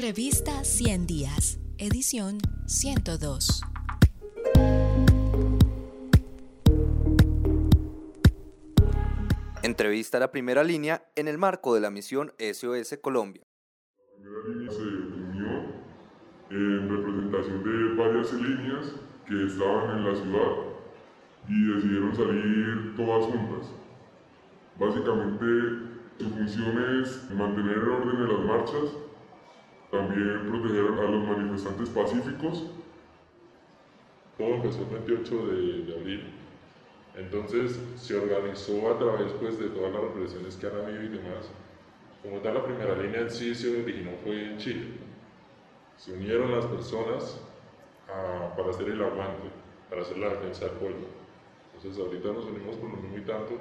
Revista 100 Días, edición 102. Entrevista a la primera línea en el marco de la misión SOS Colombia. La primera línea se unió en representación de varias líneas que estaban en la ciudad y decidieron salir todas juntas. Básicamente su función es mantener el orden de las marchas, también proteger a los manifestantes pacíficos. Todo empezó el 28 de, abril entonces se organizó a través pues, de todas las represiones que han habido y demás. Como tal, la primera línea en sí se originó fue en Chile. Se unieron las personas a, para hacer el aguante, para hacer la defensa del pueblo. Entonces ahorita nos unimos con lo mismo y tanto,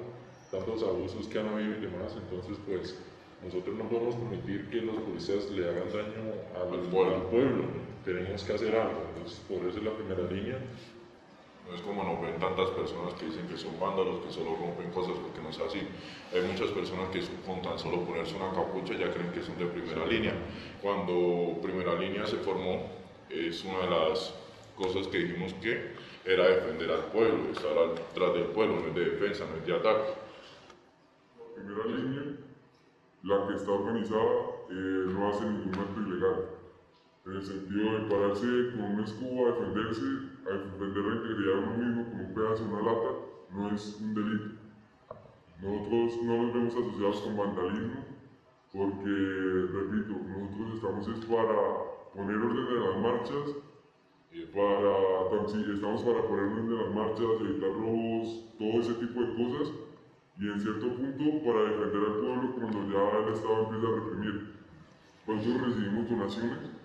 tantos abusos que han habido y demás, entonces pues nosotros no podemos permitir que los policías le hagan daño al, al pueblo. Al pueblo. Tenemos que hacer algo, entonces por eso es la primera línea no es como nos ven tantas personas que dicen que son vándalos, que solo rompen cosas, porque no es así. Hay muchas personas que con tan solo ponerse una capucha ya creen que son de primera línea. Cuando primera línea se formó, es una de las cosas que dijimos que era defender al pueblo, estar atrás del pueblo, no es de defensa, no es de ataque. La primera línea, la que está organizada, eh, no hace ningún acto ilegal en el sentido de pararse con un escudo a defenderse, a defender la integridad de uno mismo con un pedazo una lata, no es un delito. Nosotros no nos vemos asociados con vandalismo, porque, repito, nosotros estamos es para poner orden en las marchas, para, estamos para poner orden en las marchas, evitar robos, todo ese tipo de cosas, y en cierto punto para defender al pueblo cuando ya el Estado empieza a reprimir. Eso recibimos donaciones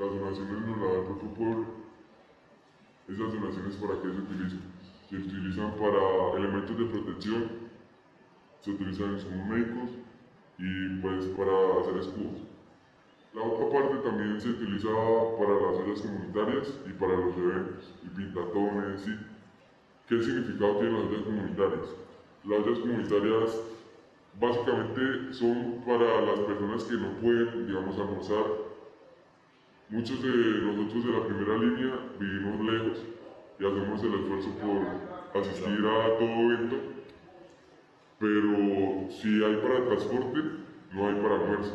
las donaciones nos las da el propio pueblo. Esas donaciones para qué se utilizan? Se utilizan para elementos de protección, se utilizan insumos médicos y pues para hacer escudos. La otra parte también se utiliza para las áreas comunitarias y para los eventos, y pintatones, y ¿Qué significado tienen las áreas comunitarias? Las áreas comunitarias básicamente son para las personas que no pueden, digamos, almorzar Muchos de nosotros de la primera línea vivimos lejos y hacemos el esfuerzo por asistir a todo evento, pero si hay para transporte, no hay para almuerzo,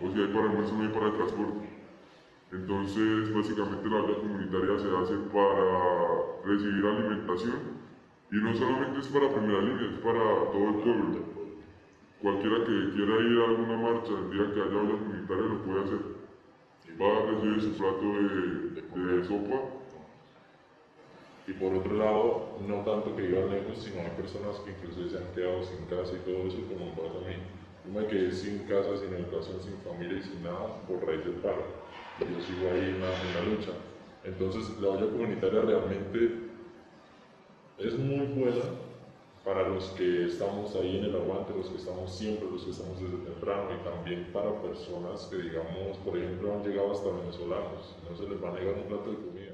o si hay para almuerzo, no hay para transporte. Entonces, básicamente la vida comunitaria se hace para recibir alimentación y no solamente es para primera línea, es para todo el pueblo. Cualquiera que quiera ir a alguna marcha el día que haya olla comunitaria lo puede hacer va a recibir su plato de, de, sopa. Y por otro lado, no tanto que iban lejos, sino hay personas que incluso se han quedado sin casa y todo eso, como pasa a mí. Yo me quedé sin casa, sin educación, sin familia y sin nada por raíz del paro. Y yo sigo ahí en la, en la lucha. Entonces, la olla comunitaria realmente es muy buena para los que estamos ahí en el aguante, los que estamos siempre, los que estamos desde temprano y también para personas que digamos, por ejemplo, han llegado hasta venezolanos, no se les va a negar un plato de comida